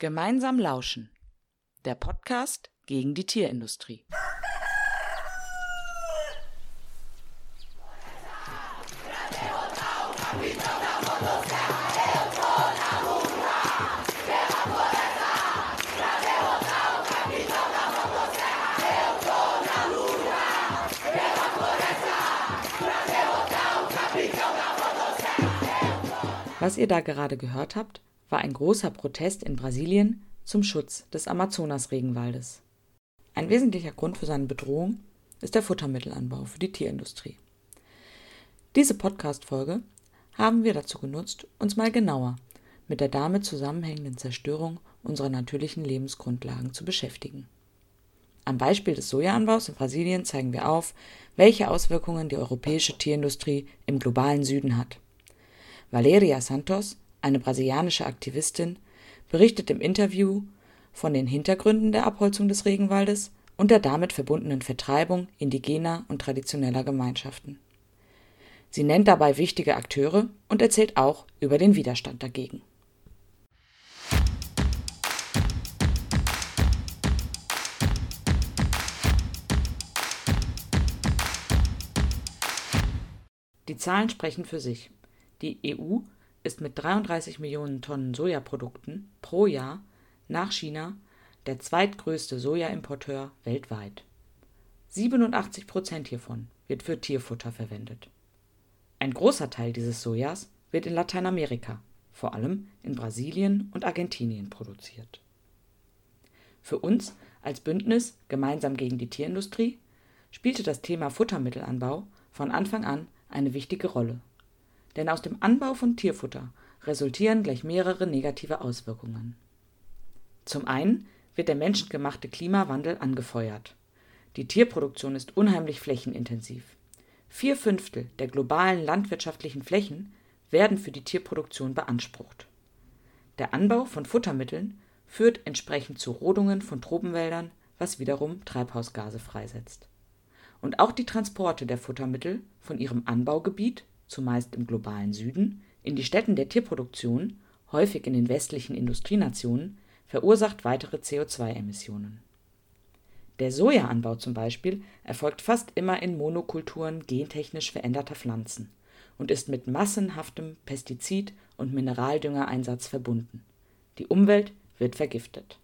Gemeinsam lauschen. Der Podcast gegen die Tierindustrie. Was ihr da gerade gehört habt, war ein großer Protest in Brasilien zum Schutz des Amazonas-Regenwaldes. Ein wesentlicher Grund für seine Bedrohung ist der Futtermittelanbau für die Tierindustrie. Diese Podcast-Folge haben wir dazu genutzt, uns mal genauer mit der damit zusammenhängenden Zerstörung unserer natürlichen Lebensgrundlagen zu beschäftigen. Am Beispiel des Sojaanbaus in Brasilien zeigen wir auf, welche Auswirkungen die europäische Tierindustrie im globalen Süden hat. Valeria Santos, eine brasilianische Aktivistin, berichtet im Interview von den Hintergründen der Abholzung des Regenwaldes und der damit verbundenen Vertreibung indigener und traditioneller Gemeinschaften. Sie nennt dabei wichtige Akteure und erzählt auch über den Widerstand dagegen. Die Zahlen sprechen für sich. Die EU ist mit 33 Millionen Tonnen Sojaprodukten pro Jahr nach China der zweitgrößte Sojaimporteur weltweit. 87 Prozent hiervon wird für Tierfutter verwendet. Ein großer Teil dieses Sojas wird in Lateinamerika, vor allem in Brasilien und Argentinien, produziert. Für uns als Bündnis Gemeinsam gegen die Tierindustrie spielte das Thema Futtermittelanbau von Anfang an eine wichtige Rolle denn aus dem Anbau von Tierfutter resultieren gleich mehrere negative Auswirkungen. Zum einen wird der menschengemachte Klimawandel angefeuert. Die Tierproduktion ist unheimlich flächenintensiv. Vier Fünftel der globalen landwirtschaftlichen Flächen werden für die Tierproduktion beansprucht. Der Anbau von Futtermitteln führt entsprechend zu Rodungen von Tropenwäldern, was wiederum Treibhausgase freisetzt. Und auch die Transporte der Futtermittel von ihrem Anbaugebiet zumeist im globalen Süden, in die Stätten der Tierproduktion, häufig in den westlichen Industrienationen, verursacht weitere CO2-Emissionen. Der Sojaanbau zum Beispiel erfolgt fast immer in Monokulturen gentechnisch veränderter Pflanzen und ist mit massenhaftem Pestizid- und Mineraldüngereinsatz verbunden. Die Umwelt wird vergiftet.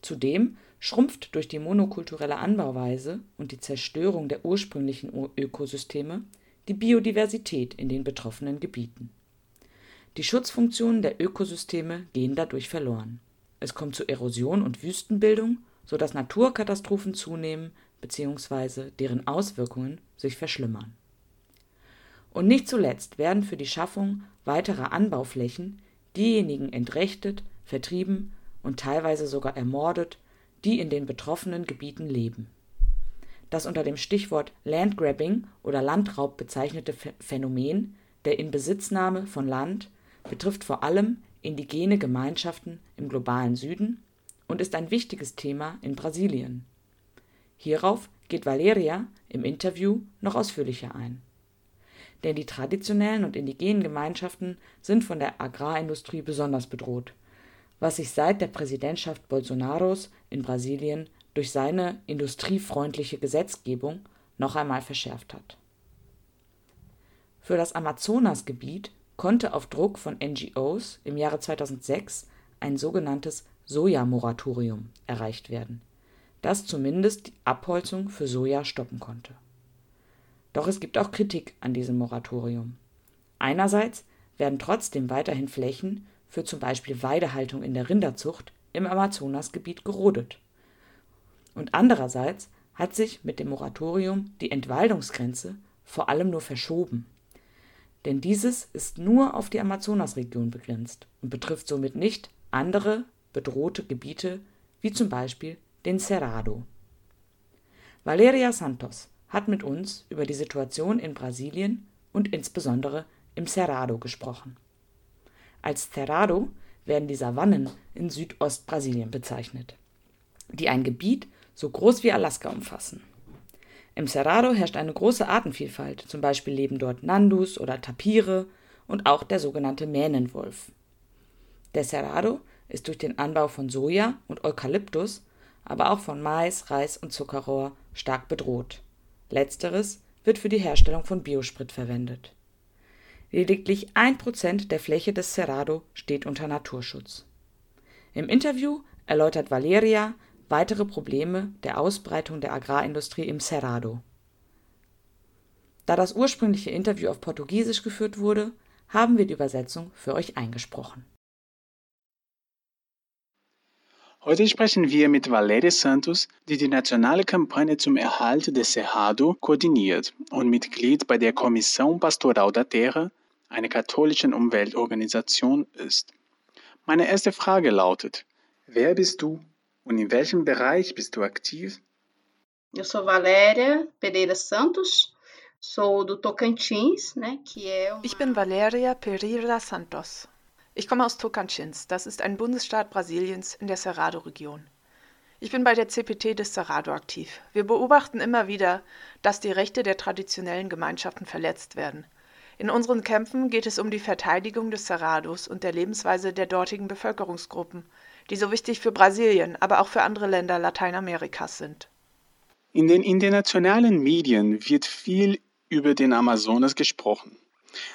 Zudem schrumpft durch die monokulturelle Anbauweise und die Zerstörung der ursprünglichen Ökosysteme die Biodiversität in den betroffenen Gebieten. Die Schutzfunktionen der Ökosysteme gehen dadurch verloren. Es kommt zu Erosion und Wüstenbildung, so dass Naturkatastrophen zunehmen bzw. deren Auswirkungen sich verschlimmern. Und nicht zuletzt werden für die Schaffung weiterer Anbauflächen diejenigen entrechtet, vertrieben und teilweise sogar ermordet, die in den betroffenen Gebieten leben das unter dem Stichwort Landgrabbing oder Landraub bezeichnete Phänomen der Inbesitznahme von Land betrifft vor allem indigene Gemeinschaften im globalen Süden und ist ein wichtiges Thema in Brasilien. Hierauf geht Valeria im Interview noch ausführlicher ein. Denn die traditionellen und indigenen Gemeinschaften sind von der Agrarindustrie besonders bedroht, was sich seit der Präsidentschaft Bolsonaros in Brasilien durch seine industriefreundliche Gesetzgebung noch einmal verschärft hat. Für das Amazonasgebiet konnte auf Druck von NGOs im Jahre 2006 ein sogenanntes Sojamoratorium erreicht werden, das zumindest die Abholzung für Soja stoppen konnte. Doch es gibt auch Kritik an diesem Moratorium. Einerseits werden trotzdem weiterhin Flächen für zum Beispiel Weidehaltung in der Rinderzucht im Amazonasgebiet gerodet und andererseits hat sich mit dem Moratorium die Entwaldungsgrenze vor allem nur verschoben. Denn dieses ist nur auf die Amazonasregion begrenzt und betrifft somit nicht andere bedrohte Gebiete wie zum Beispiel den Cerrado. Valeria Santos hat mit uns über die Situation in Brasilien und insbesondere im Cerrado gesprochen. Als Cerrado werden die Savannen in Südostbrasilien bezeichnet, die ein Gebiet so groß wie Alaska umfassen. Im Cerrado herrscht eine große Artenvielfalt, zum Beispiel leben dort Nandus oder Tapire und auch der sogenannte Mähnenwolf. Der Cerrado ist durch den Anbau von Soja und Eukalyptus, aber auch von Mais, Reis und Zuckerrohr stark bedroht. Letzteres wird für die Herstellung von Biosprit verwendet. Lediglich ein Prozent der Fläche des Cerrado steht unter Naturschutz. Im Interview erläutert Valeria weitere Probleme der Ausbreitung der Agrarindustrie im Cerrado. Da das ursprüngliche Interview auf Portugiesisch geführt wurde, haben wir die Übersetzung für euch eingesprochen. Heute sprechen wir mit Valeria Santos, die die nationale Kampagne zum Erhalt des Cerrado koordiniert und Mitglied bei der Kommission Pastoral da Terra, einer katholischen Umweltorganisation, ist. Meine erste Frage lautet, wer bist du und in welchem Bereich bist du aktiv? Eu sou Valéria Pereira Santos, sou do Tocantins, né, que é uma... Ich bin Valeria Pereira Santos. Ich komme aus Tocantins, das ist ein Bundesstaat Brasiliens in der Cerrado-Region. Ich bin bei der CPT des Cerrado aktiv. Wir beobachten immer wieder, dass die Rechte der traditionellen Gemeinschaften verletzt werden. In unseren Kämpfen geht es um die Verteidigung des Cerrados und der Lebensweise der dortigen Bevölkerungsgruppen, die so wichtig für Brasilien, aber auch für andere Länder Lateinamerikas sind. In den internationalen Medien wird viel über den Amazonas gesprochen.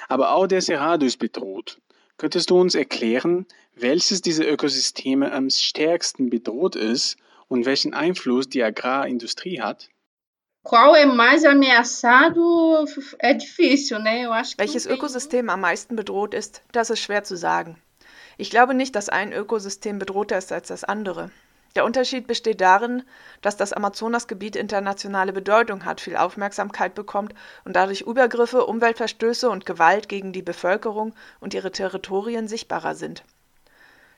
Aber auch der Cerrado ist bedroht. Könntest du uns erklären, welches dieser Ökosysteme am stärksten bedroht ist und welchen Einfluss die Agrarindustrie hat? Welches Ökosystem am meisten bedroht ist, das ist schwer zu sagen. Ich glaube nicht, dass ein Ökosystem bedrohter ist als das andere. Der Unterschied besteht darin, dass das Amazonasgebiet internationale Bedeutung hat, viel Aufmerksamkeit bekommt und dadurch Übergriffe, Umweltverstöße und Gewalt gegen die Bevölkerung und ihre Territorien sichtbarer sind.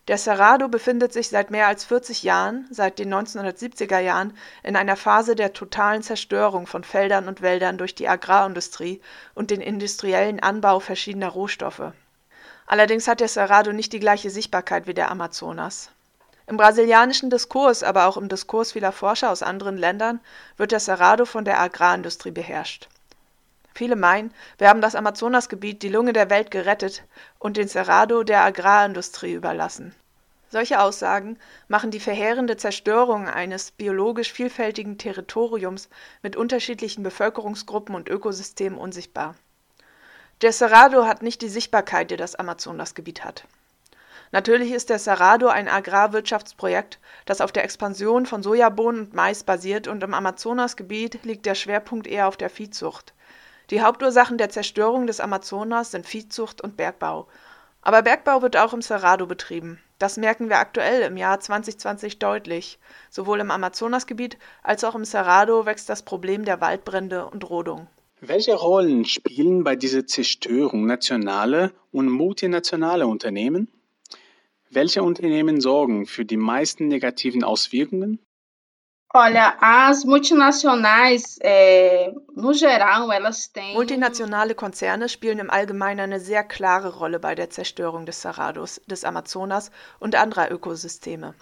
Der Cerrado befindet sich seit mehr als 40 Jahren, seit den 1970er Jahren, in einer Phase der totalen Zerstörung von Feldern und Wäldern durch die Agrarindustrie und den industriellen Anbau verschiedener Rohstoffe. Allerdings hat der Cerrado nicht die gleiche Sichtbarkeit wie der Amazonas. Im brasilianischen Diskurs, aber auch im Diskurs vieler Forscher aus anderen Ländern wird der Cerrado von der Agrarindustrie beherrscht. Viele meinen, wir haben das Amazonasgebiet, die Lunge der Welt, gerettet und den Cerrado der Agrarindustrie überlassen. Solche Aussagen machen die verheerende Zerstörung eines biologisch vielfältigen Territoriums mit unterschiedlichen Bevölkerungsgruppen und Ökosystemen unsichtbar. Der Cerrado hat nicht die Sichtbarkeit, die das Amazonasgebiet hat. Natürlich ist der Cerrado ein Agrarwirtschaftsprojekt, das auf der Expansion von Sojabohnen und Mais basiert und im Amazonasgebiet liegt der Schwerpunkt eher auf der Viehzucht. Die Hauptursachen der Zerstörung des Amazonas sind Viehzucht und Bergbau. Aber Bergbau wird auch im Cerrado betrieben. Das merken wir aktuell im Jahr 2020 deutlich. Sowohl im Amazonasgebiet als auch im Cerrado wächst das Problem der Waldbrände und Rodung. Welche Rollen spielen bei dieser Zerstörung nationale und multinationale Unternehmen? Welche Unternehmen sorgen für die meisten negativen Auswirkungen? Olha, as multinacionais, é, no geral, elas têm. Multinationale Konzerne spielen im Allgemeinen eine sehr klare Rolle bei der Zerstörung des Cerrados, des Amazonas und anderer Ökosysteme.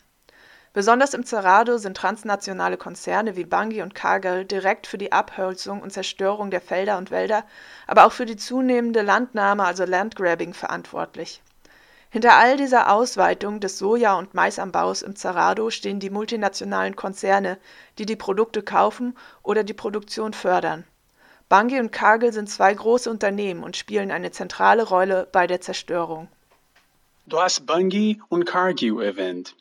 Besonders im Cerrado sind transnationale Konzerne wie Bunge und Cargill direkt für die Abholzung und Zerstörung der Felder und Wälder, aber auch für die zunehmende Landnahme, also Landgrabbing, verantwortlich. Hinter all dieser Ausweitung des Soja- und Maisanbaus im Cerrado stehen die multinationalen Konzerne, die die Produkte kaufen oder die Produktion fördern. Bunge und Cargill sind zwei große Unternehmen und spielen eine zentrale Rolle bei der Zerstörung. Du hast Bunge und Cargill erwähnt.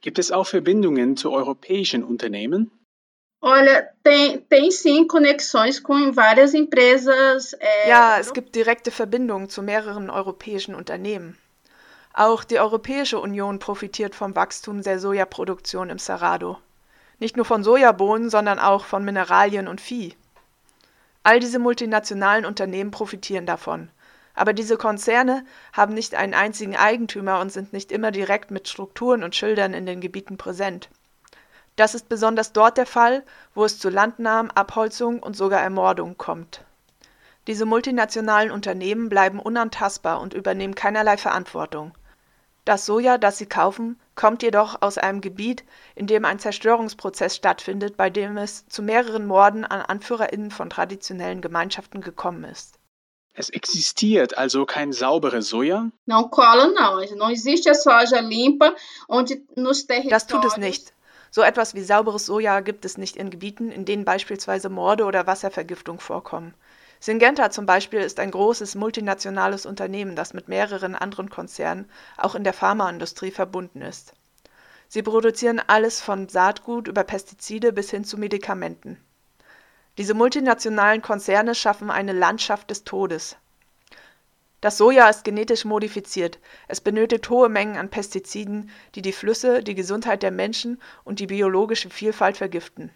Gibt es auch Verbindungen zu europäischen Unternehmen? Olha, tem, tem sim conexões com várias empresas. É, Ja, es gibt direkte Verbindungen zu mehreren europäischen Unternehmen. Auch die Europäische Union profitiert vom Wachstum der Sojaproduktion im Cerrado. Nicht nur von Sojabohnen, sondern auch von Mineralien und Vieh. All diese multinationalen Unternehmen profitieren davon. Aber diese Konzerne haben nicht einen einzigen Eigentümer und sind nicht immer direkt mit Strukturen und Schildern in den Gebieten präsent. Das ist besonders dort der Fall, wo es zu Landnahmen, Abholzung und sogar Ermordung kommt. Diese multinationalen Unternehmen bleiben unantastbar und übernehmen keinerlei Verantwortung. Das Soja, das sie kaufen, kommt jedoch aus einem Gebiet, in dem ein Zerstörungsprozess stattfindet, bei dem es zu mehreren Morden an AnführerInnen von traditionellen Gemeinschaften gekommen ist Es existiert also kein sauberes Soja? Não cola, não. Não existe a soja limpa, onde nos territórios... Das tut es nicht. So etwas wie sauberes Soja gibt es nicht in Gebieten, in denen beispielsweise Morde oder Wasservergiftung vorkommen. Syngenta zum Beispiel ist ein großes multinationales Unternehmen, das mit mehreren anderen Konzernen auch in der Pharmaindustrie verbunden ist. Sie produzieren alles von Saatgut über Pestizide bis hin zu Medikamenten. Diese multinationalen Konzerne schaffen eine Landschaft des Todes. Das Soja ist genetisch modifiziert. Es benötigt hohe Mengen an Pestiziden, die die Flüsse, die Gesundheit der Menschen und die biologische Vielfalt vergiften.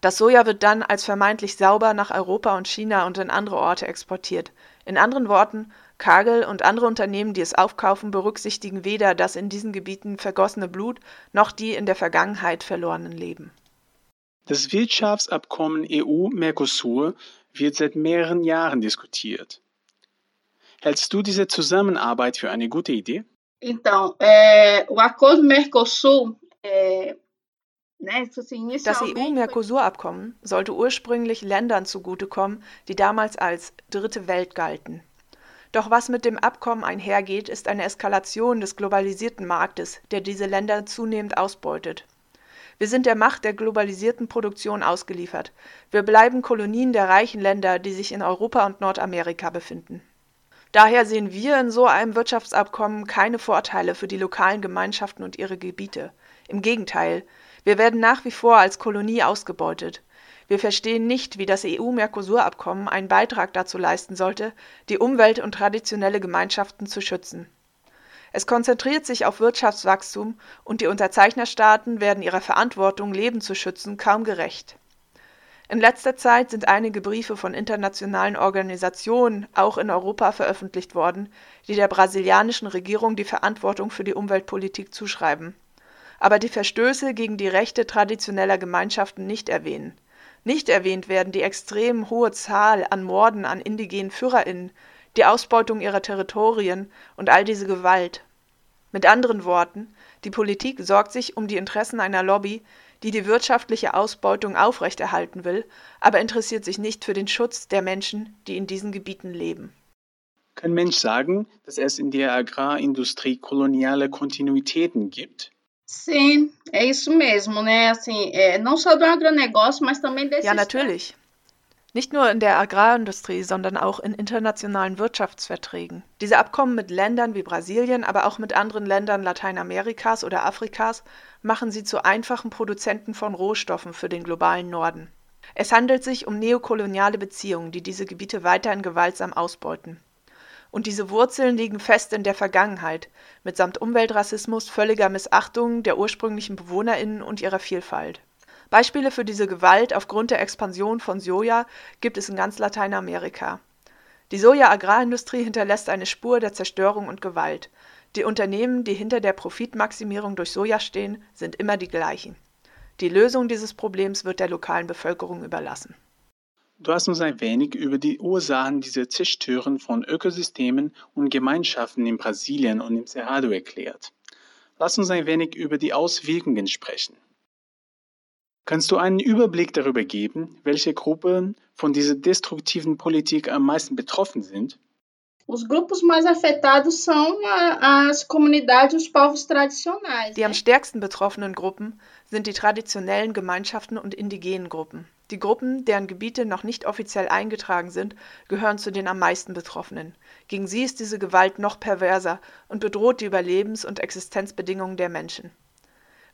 Das Soja wird dann als vermeintlich sauber nach Europa und China und in andere Orte exportiert. In anderen Worten, Cargill und andere Unternehmen, die es aufkaufen, berücksichtigen weder das in diesen Gebieten vergossene Blut noch die in der Vergangenheit verlorenen Leben. Das Wirtschaftsabkommen EU-Mercosur wird seit mehreren Jahren diskutiert. Hältst du diese Zusammenarbeit für eine gute Idee? Então, é, o acordo Mercosul é, das EU-Mercosur-Abkommen sollte ursprünglich Ländern zugutekommen, die damals als Dritte Welt galten. Doch was mit dem Abkommen einhergeht, ist eine Eskalation des globalisierten Marktes, der diese Länder zunehmend ausbeutet. Wir sind der Macht der globalisierten Produktion ausgeliefert. Wir bleiben Kolonien der reichen Länder, die sich in Europa und Nordamerika befinden. Daher sehen wir in so einem Wirtschaftsabkommen keine Vorteile für die lokalen Gemeinschaften und ihre Gebiete. Im Gegenteil, wir werden nach wie vor als Kolonie ausgebeutet. Wir verstehen nicht, wie das EU-Mercosur-Abkommen einen Beitrag dazu leisten sollte, die Umwelt und traditionelle Gemeinschaften zu schützen. Es konzentriert sich auf Wirtschaftswachstum und die Unterzeichnerstaaten werden ihrer Verantwortung, Leben zu schützen, kaum gerecht. In letzter Zeit sind einige Briefe von internationalen Organisationen, auch in Europa, veröffentlicht worden, die der brasilianischen Regierung die Verantwortung für die Umweltpolitik zuschreiben aber die Verstöße gegen die Rechte traditioneller Gemeinschaften nicht erwähnen. Nicht erwähnt werden die extrem hohe Zahl an Morden an indigenen FührerInnen, die Ausbeutung ihrer Territorien und all diese Gewalt. Mit anderen Worten, die Politik sorgt sich um die Interessen einer Lobby, die die wirtschaftliche Ausbeutung aufrechterhalten will, aber interessiert sich nicht für den Schutz der Menschen, die in diesen Gebieten leben. Kann Mensch sagen, dass es in der Agrarindustrie koloniale Kontinuitäten gibt? Sim, é isso mesmo, né? Assim, é, não só do agronegócio, mas também desses. Ja, natürlich. Nicht nur in der Agrarindustrie, sondern auch in internationalen Wirtschaftsverträgen. Diese Abkommen mit Ländern wie Brasilien, aber auch mit anderen Ländern Lateinamerikas oder Afrikas machen sie zu einfachen Produzenten von Rohstoffen für den globalen Norden. Es handelt sich um neokoloniale Beziehungen, die diese Gebiete weiterhin gewaltsam ausbeuten. Und diese Wurzeln liegen fest in der Vergangenheit, mitsamt Umweltrassismus, völliger Missachtung der ursprünglichen BewohnerInnen und ihrer Vielfalt. Beispiele für diese Gewalt aufgrund der Expansion von Soja gibt es in ganz Lateinamerika. Die Soja-Agrarindustrie hinterlässt eine Spur der Zerstörung und Gewalt. Die Unternehmen, die hinter der Profitmaximierung durch Soja stehen, sind immer die gleichen. Die Lösung dieses Problems wird der lokalen Bevölkerung überlassen. Du hast uns ein wenig über die Ursachen dieser Zerstörung von Ökosystemen und Gemeinschaften in Brasilien und im Cerrado erklärt. Lass uns ein wenig über die Auswirkungen sprechen. Kannst du einen Überblick darüber geben, welche Gruppen von dieser destruktiven Politik am meisten betroffen sind? Comunidades e. Die am stärksten betroffenen Gruppen sind die traditionellen Gemeinschaften und indigenen Gruppen. Die Gruppen, deren Gebiete noch nicht offiziell eingetragen sind, gehören zu den am meisten Betroffenen. Gegen sie ist diese Gewalt noch perverser und bedroht die Überlebens- und Existenzbedingungen der Menschen.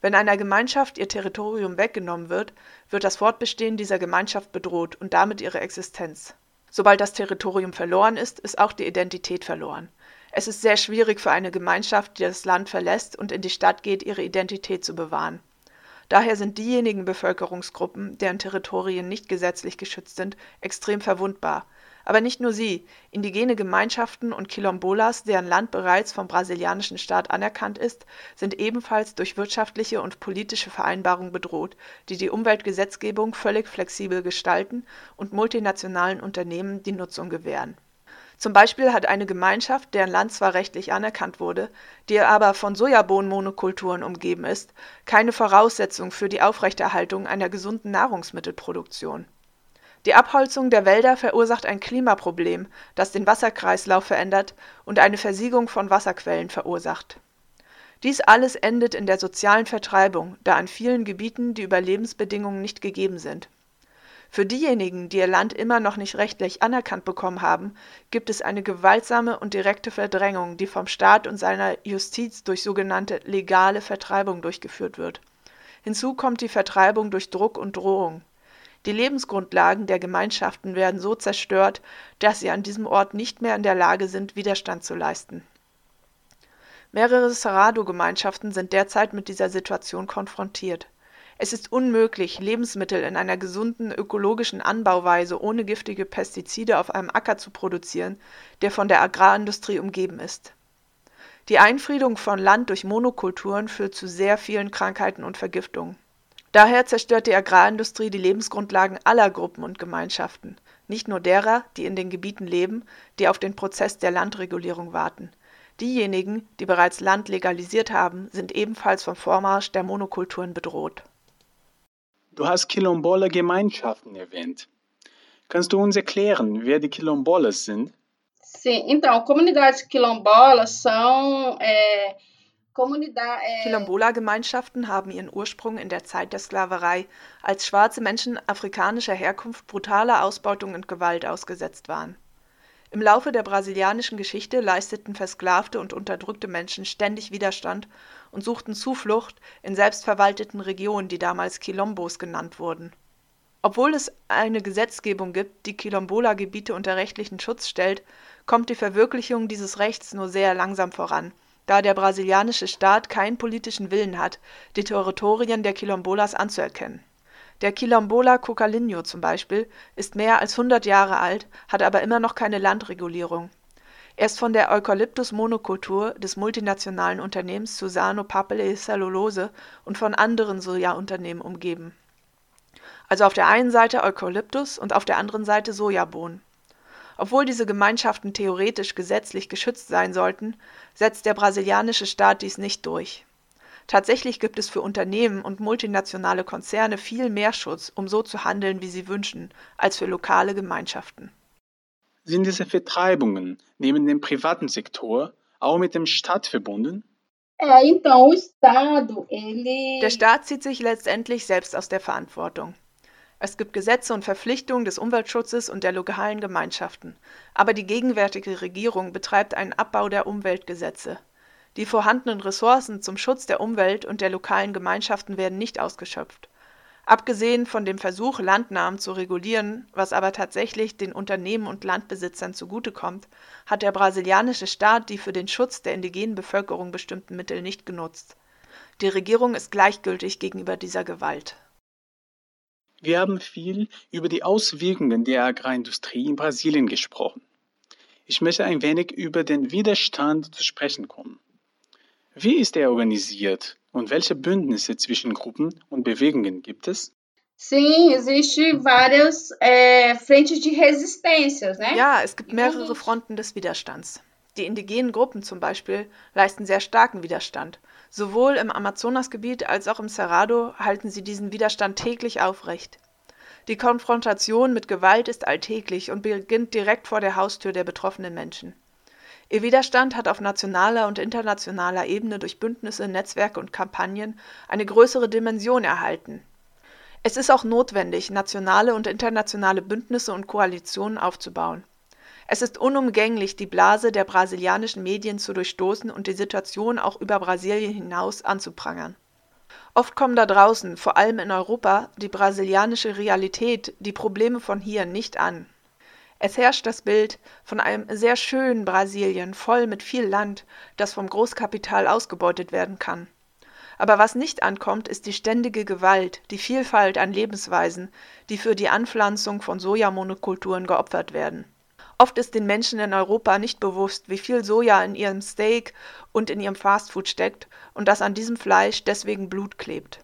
Wenn einer Gemeinschaft ihr Territorium weggenommen wird, wird das Fortbestehen dieser Gemeinschaft bedroht und damit ihre Existenz. Sobald das Territorium verloren ist, ist auch die Identität verloren. Es ist sehr schwierig für eine Gemeinschaft, die das Land verlässt und in die Stadt geht, ihre Identität zu bewahren. Daher sind diejenigen Bevölkerungsgruppen, deren Territorien nicht gesetzlich geschützt sind, extrem verwundbar. Aber nicht nur sie, indigene Gemeinschaften und Quilombolas, deren Land bereits vom brasilianischen Staat anerkannt ist, sind ebenfalls durch wirtschaftliche und politische Vereinbarungen bedroht, die die Umweltgesetzgebung völlig flexibel gestalten und multinationalen Unternehmen die Nutzung gewähren zum Beispiel hat eine Gemeinschaft, deren Land zwar rechtlich anerkannt wurde, die aber von Sojabohnenmonokulturen umgeben ist, keine Voraussetzung für die Aufrechterhaltung einer gesunden Nahrungsmittelproduktion. Die Abholzung der Wälder verursacht ein Klimaproblem, das den Wasserkreislauf verändert und eine Versiegung von Wasserquellen verursacht. Dies alles endet in der sozialen Vertreibung, da an vielen Gebieten die Überlebensbedingungen nicht gegeben sind. Für diejenigen, die ihr Land immer noch nicht rechtlich anerkannt bekommen haben, gibt es eine gewaltsame und direkte Verdrängung, die vom Staat und seiner Justiz durch sogenannte legale Vertreibung durchgeführt wird. Hinzu kommt die Vertreibung durch Druck und Drohung. Die Lebensgrundlagen der Gemeinschaften werden so zerstört, dass sie an diesem Ort nicht mehr in der Lage sind, Widerstand zu leisten. Mehrere Cerrado-Gemeinschaften sind derzeit mit dieser Situation konfrontiert. Es ist unmöglich, Lebensmittel in einer gesunden ökologischen Anbauweise ohne giftige Pestizide auf einem Acker zu produzieren, der von der Agrarindustrie umgeben ist. Die Einfriedung von Land durch Monokulturen führt zu sehr vielen Krankheiten und Vergiftungen. Daher zerstört die Agrarindustrie die Lebensgrundlagen aller Gruppen und Gemeinschaften, nicht nur derer, die in den Gebieten leben, die auf den Prozess der Landregulierung warten. Diejenigen, die bereits Land legalisiert haben, sind ebenfalls vom Vormarsch der Monokulturen bedroht. Du hast Quilombola Gemeinschaften erwähnt. Kannst du uns erklären, wer die Quilombolas sind? Sim, então, comunidades quilombolas são é, Quilombola-Gemeinschaften haben ihren Ursprung in der Zeit der Sklaverei, als schwarze Menschen afrikanischer Herkunft brutaler Ausbeutung und Gewalt ausgesetzt waren. Im Laufe der brasilianischen Geschichte leisteten versklavte und unterdrückte Menschen ständig Widerstand und suchten Zuflucht in selbstverwalteten Regionen, die damals Quilombos genannt wurden. Obwohl es eine Gesetzgebung gibt, die Quilombola-Gebiete unter rechtlichen Schutz stellt, kommt die Verwirklichung dieses Rechts nur sehr langsam voran da der brasilianische Staat keinen politischen Willen hat, die Territorien der Quilombolas anzuerkennen. Der Quilombola Cocalinho zum Beispiel ist mehr als 100 Jahre alt, hat aber immer noch keine Landregulierung. Er ist von der Eukalyptus-Monokultur des multinationalen Unternehmens Suzano Papel Cellulose und von anderen Sojaunternehmen umgeben. Also auf der einen Seite Eukalyptus und auf der anderen Seite Sojabohnen. Obwohl diese Gemeinschaften theoretisch gesetzlich geschützt sein sollten, setzt der brasilianische Staat dies nicht durch. Tatsächlich gibt es für Unternehmen und multinationale Konzerne viel mehr Schutz, um so zu handeln, wie sie wünschen, als für lokale Gemeinschaften. Sind diese Vertreibungen neben dem privaten Sektor auch mit dem Staat verbunden? Der Staat zieht sich letztendlich selbst aus der Verantwortung. Es gibt Gesetze und Verpflichtungen des Umweltschutzes und der lokalen Gemeinschaften, aber die gegenwärtige Regierung betreibt einen Abbau der Umweltgesetze. Die vorhandenen Ressourcen zum Schutz der Umwelt und der lokalen Gemeinschaften werden nicht ausgeschöpft. Abgesehen von dem Versuch, Landnahmen zu regulieren, was aber tatsächlich den Unternehmen und Landbesitzern zugutekommt, hat der brasilianische Staat die für den Schutz der indigenen Bevölkerung bestimmten Mittel nicht genutzt. Die Regierung ist gleichgültig gegenüber dieser Gewalt. Wir haben viel über die Auswirkungen der Agrarindustrie in Brasilien gesprochen. Ich möchte ein wenig über den Widerstand zu sprechen kommen. Wie ist er organisiert und welche Bündnisse zwischen Gruppen und Bewegungen gibt es? Sim, existe várias é, frentes de resistências, né? Ja, es gibt mehrere Fronten des Widerstands. Die indigenen Gruppen zum Beispiel leisten sehr starken Widerstand. Sowohl im Amazonasgebiet als auch im Cerrado halten sie diesen Widerstand täglich aufrecht. Die Konfrontation mit Gewalt ist alltäglich und beginnt direkt vor der Haustür der betroffenen Menschen. Ihr Widerstand hat auf nationaler und internationaler Ebene durch Bündnisse, Netzwerke und Kampagnen eine größere Dimension erhalten. Es ist auch notwendig, nationale und internationale Bündnisse und Koalitionen aufzubauen. Es ist unumgänglich, die Blase der brasilianischen Medien zu durchstoßen und die Situation auch über Brasilien hinaus anzuprangern. Oft kommen da draußen, vor allem in Europa, die brasilianische Realität, die Probleme von hier nicht an. Es herrscht das Bild von einem sehr schönen Brasilien, voll mit viel Land, das vom Großkapital ausgebeutet werden kann. Aber was nicht ankommt, ist die ständige Gewalt, die Vielfalt an Lebensweisen, die für die Anpflanzung von Sojamonokulturen geopfert werden. Oft ist den Menschen in Europa nicht bewusst, wie viel Soja in ihrem Steak und in ihrem Fastfood steckt und dass an diesem Fleisch deswegen Blut klebt.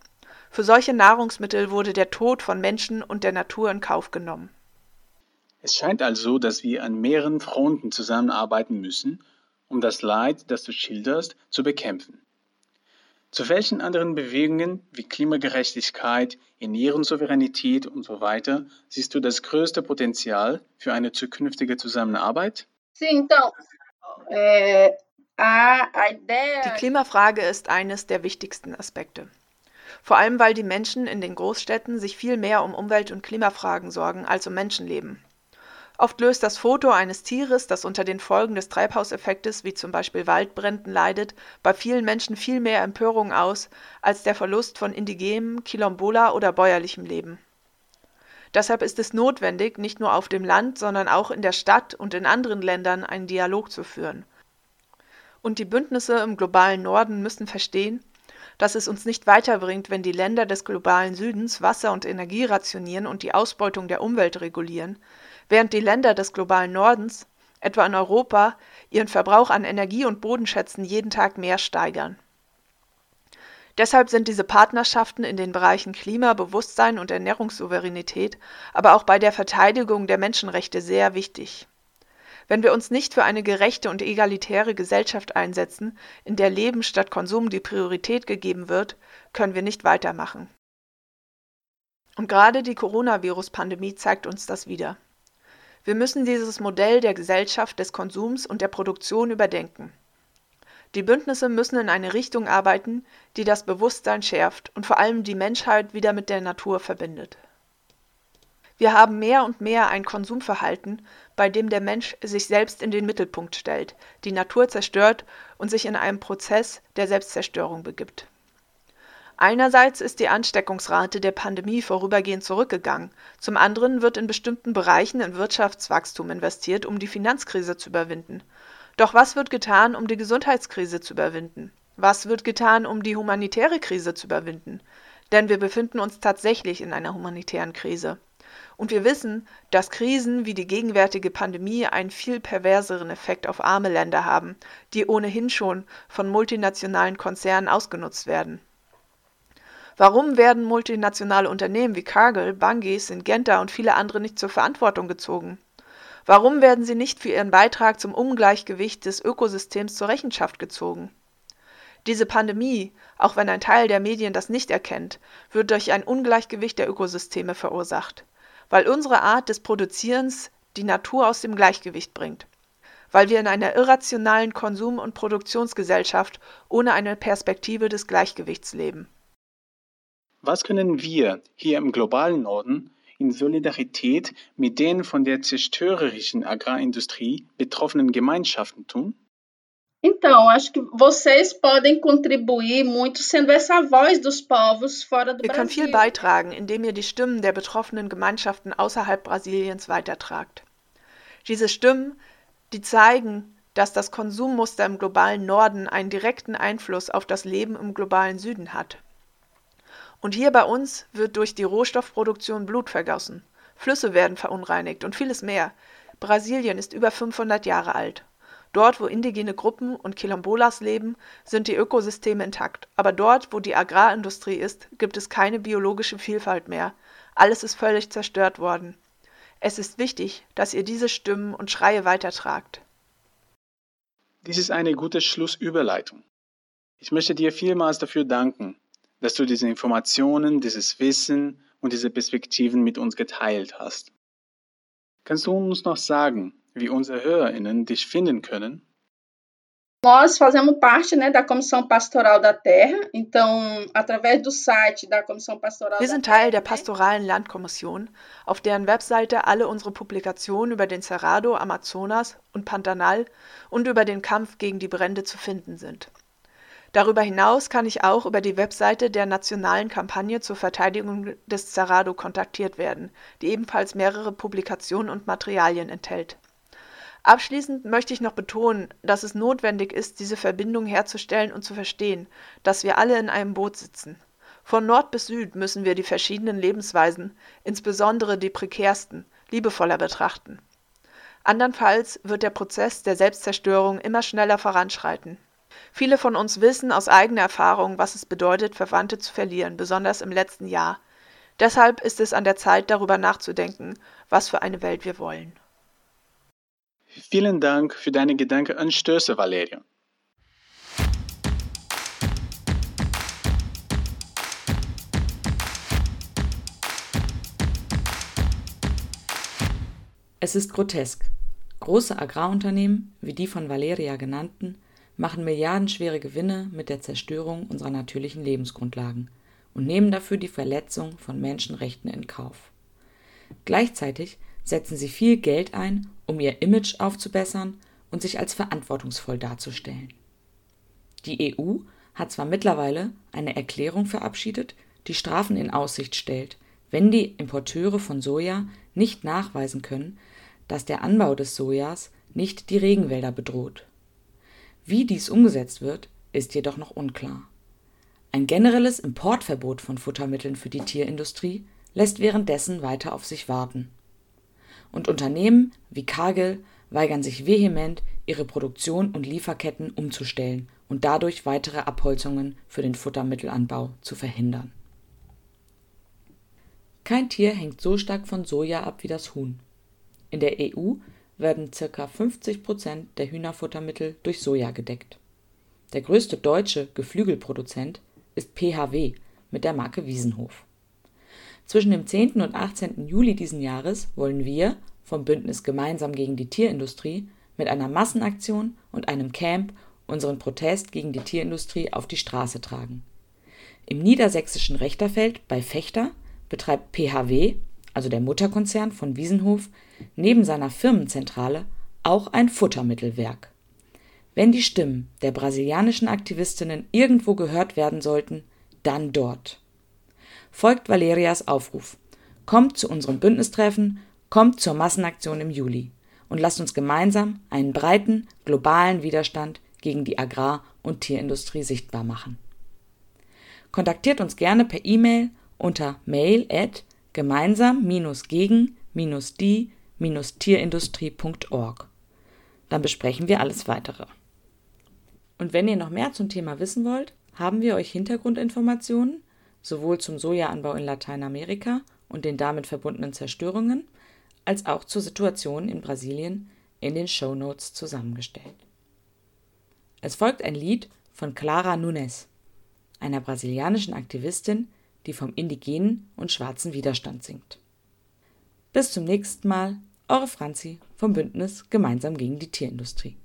Für solche Nahrungsmittel wurde der Tod von Menschen und der Natur in Kauf genommen. Es scheint also, dass wir an mehreren Fronten zusammenarbeiten müssen, um das Leid, das du schilderst, zu bekämpfen. Zu welchen anderen Bewegungen wie Klimagerechtigkeit, Ernährungssouveränität und so weiter siehst du das größte Potenzial für eine zukünftige Zusammenarbeit? Die Klimafrage ist eines der wichtigsten Aspekte. Vor allem, weil die Menschen in den Großstädten sich viel mehr um Umwelt- und Klimafragen sorgen als um Menschenleben. Oft löst das Foto eines Tieres, das unter den Folgen des Treibhauseffektes wie zum Beispiel Waldbränden leidet, bei vielen Menschen viel mehr Empörung aus als der Verlust von indigenem, Quilombola oder bäuerlichem Leben. Deshalb ist es notwendig, nicht nur auf dem Land, sondern auch in der Stadt und in anderen Ländern einen Dialog zu führen. Und die Bündnisse im globalen Norden müssen verstehen, dass es uns nicht weiterbringt, wenn die Länder des globalen Südens Wasser und Energie rationieren und die Ausbeutung der Umwelt regulieren, während die Länder des globalen Nordens, etwa in Europa, ihren Verbrauch an Energie und Bodenschätzen jeden Tag mehr steigern. Deshalb sind diese Partnerschaften in den Bereichen Klima, Bewusstsein und Ernährungssouveränität, aber auch bei der Verteidigung der Menschenrechte sehr wichtig. Wenn wir uns nicht für eine gerechte und egalitäre Gesellschaft einsetzen, in der Leben statt Konsum die Priorität gegeben wird, können wir nicht weitermachen. Und gerade die Coronavirus-Pandemie zeigt uns das wieder. Wir müssen dieses Modell der Gesellschaft des Konsums und der Produktion überdenken. Die Bündnisse müssen in eine Richtung arbeiten, die das Bewusstsein schärft und vor allem die Menschheit wieder mit der Natur verbindet. Wir haben mehr und mehr ein Konsumverhalten, bei dem der Mensch sich selbst in den Mittelpunkt stellt, die Natur zerstört und sich in einen Prozess der Selbstzerstörung begibt. Einerseits ist die Ansteckungsrate der Pandemie vorübergehend zurückgegangen, zum anderen wird in bestimmten Bereichen in Wirtschaftswachstum investiert, um die Finanzkrise zu überwinden. Doch was wird getan, um die Gesundheitskrise zu überwinden? Was wird getan, um die humanitäre Krise zu überwinden? Denn wir befinden uns tatsächlich in einer humanitären Krise. Und wir wissen, dass Krisen wie die gegenwärtige Pandemie einen viel perverseren Effekt auf arme Länder haben, die ohnehin schon von multinationalen Konzernen ausgenutzt werden. Warum werden multinationale Unternehmen wie Cargill, Bunge, Syngenta und viele andere nicht zur Verantwortung gezogen? Warum werden sie nicht für ihren Beitrag zum Ungleichgewicht des Ökosystems zur Rechenschaft gezogen? Diese Pandemie, auch wenn ein Teil der Medien das nicht erkennt, wird durch ein Ungleichgewicht der Ökosysteme verursacht, weil unsere Art des Produzierens die Natur aus dem Gleichgewicht bringt, weil wir in einer irrationalen Konsum- und Produktionsgesellschaft ohne eine Perspektive des Gleichgewichts leben. Was können wir hier im globalen Norden in Solidarität mit den von der zerstörerischen Agrarindustrie betroffenen Gemeinschaften tun? Então, acho que vocês podem contribuir muito sendo essa voz dos povos fora do Ihr könnt viel beitragen, indem ihr die Stimmen der betroffenen Gemeinschaften außerhalb Brasiliens weitertragt. Diese Stimmen, die zeigen, dass das Konsummuster im globalen Norden einen direkten Einfluss auf das Leben im globalen Süden hat. Und hier bei uns wird durch die Rohstoffproduktion Blut vergossen, Flüsse werden verunreinigt und vieles mehr. Brasilien ist über 500 Jahre alt. Dort, wo indigene Gruppen und Quilombolas leben, sind die Ökosysteme intakt. Aber dort, wo die Agrarindustrie ist, gibt es keine biologische Vielfalt mehr. Alles ist völlig zerstört worden. Es ist wichtig, dass ihr diese Stimmen und Schreie weitertragt. Dies ist eine gute Schlussüberleitung. Ich möchte dir vielmals dafür danken, dass du diese Informationen, dieses Wissen und diese Perspektiven mit uns geteilt hast. Kannst du uns noch sagen, wie unsere HörerInnen dich finden können? Nós fazemos parte né, da Comissão Pastoral da Terra, então, através do site da Comissão Pastoral Wir sind Teil der pastoralen Landkommission, auf deren Webseite alle unsere Publikationen über den Cerrado, Amazonas und Pantanal und über den Kampf gegen die Brände zu finden sind. Darüber hinaus kann ich auch über die Webseite der nationalen Kampagne zur Verteidigung des Cerrado kontaktiert werden, die ebenfalls mehrere Publikationen und Materialien enthält. Abschließend möchte ich noch betonen, dass es notwendig ist, diese Verbindung herzustellen und zu verstehen, dass wir alle in einem Boot sitzen. Von Nord bis Süd müssen wir die verschiedenen Lebensweisen, insbesondere die prekärsten, liebevoller betrachten. Andernfalls wird der Prozess der Selbstzerstörung immer schneller voranschreiten. Viele von uns wissen aus eigener Erfahrung, was es bedeutet, Verwandte zu verlieren, besonders im letzten Jahr. Deshalb ist es an der Zeit, darüber nachzudenken, was für eine Welt wir wollen. Vielen Dank für deine Gedankenanstöße, Valeria. Es ist grotesk. Große Agrarunternehmen, wie die von Valeria genannten, machen milliardenschwere Gewinne mit der Zerstörung unserer natürlichen Lebensgrundlagen und nehmen dafür die Verletzung von Menschenrechten in Kauf. Gleichzeitig setzen sie viel Geld ein, um ihr Image aufzubessern und sich als verantwortungsvoll darzustellen. Die EU hat zwar mittlerweile eine Erklärung verabschiedet, die Strafen in Aussicht stellt, wenn die Importeure von Soja nicht nachweisen können, dass der Anbau des Sojas nicht die Regenwälder bedroht. Wie dies umgesetzt wird, ist jedoch noch unklar. Ein generelles Importverbot von Futtermitteln für die Tierindustrie lässt währenddessen weiter auf sich warten. Und Unternehmen wie Cargill weigern sich vehement, ihre Produktion und Lieferketten umzustellen und dadurch weitere Abholzungen für den Futtermittelanbau zu verhindern. Kein Tier hängt so stark von Soja ab wie das Huhn. In der EU werden ca. 50 Prozent der Hühnerfuttermittel durch Soja gedeckt. Der größte deutsche Geflügelproduzent ist PHW mit der Marke Wiesenhof. Zwischen dem 10. und 18. Juli diesen Jahres wollen wir vom Bündnis Gemeinsam gegen die Tierindustrie mit einer Massenaktion und einem Camp unseren Protest gegen die Tierindustrie auf die Straße tragen. Im niedersächsischen Rechterfeld bei Fechter betreibt PHW, also der Mutterkonzern von Wiesenhof, neben seiner Firmenzentrale auch ein Futtermittelwerk. Wenn die Stimmen der brasilianischen Aktivistinnen irgendwo gehört werden sollten, dann dort. Folgt Valerias Aufruf. Kommt zu unserem Bündnistreffen, kommt zur Massenaktion im Juli und lasst uns gemeinsam einen breiten, globalen Widerstand gegen die Agrar- und Tierindustrie sichtbar machen. Kontaktiert uns gerne per E-Mail unter mail at gemeinsam-gegen-die-tierindustrie.org. Dann besprechen wir alles weitere. Und wenn ihr noch mehr zum Thema wissen wollt, haben wir euch Hintergrundinformationen sowohl zum Sojaanbau in Lateinamerika und den damit verbundenen Zerstörungen, als auch zur Situation in Brasilien in den Show Notes zusammengestellt. Es folgt ein Lied von Clara Nunes, einer brasilianischen Aktivistin, die vom indigenen und schwarzen Widerstand singt. Bis zum nächsten Mal, eure Franzi vom Bündnis Gemeinsam gegen die Tierindustrie.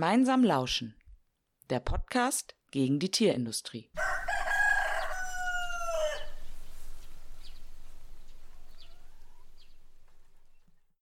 Gemeinsam lauschen. Der Podcast gegen die Tierindustrie.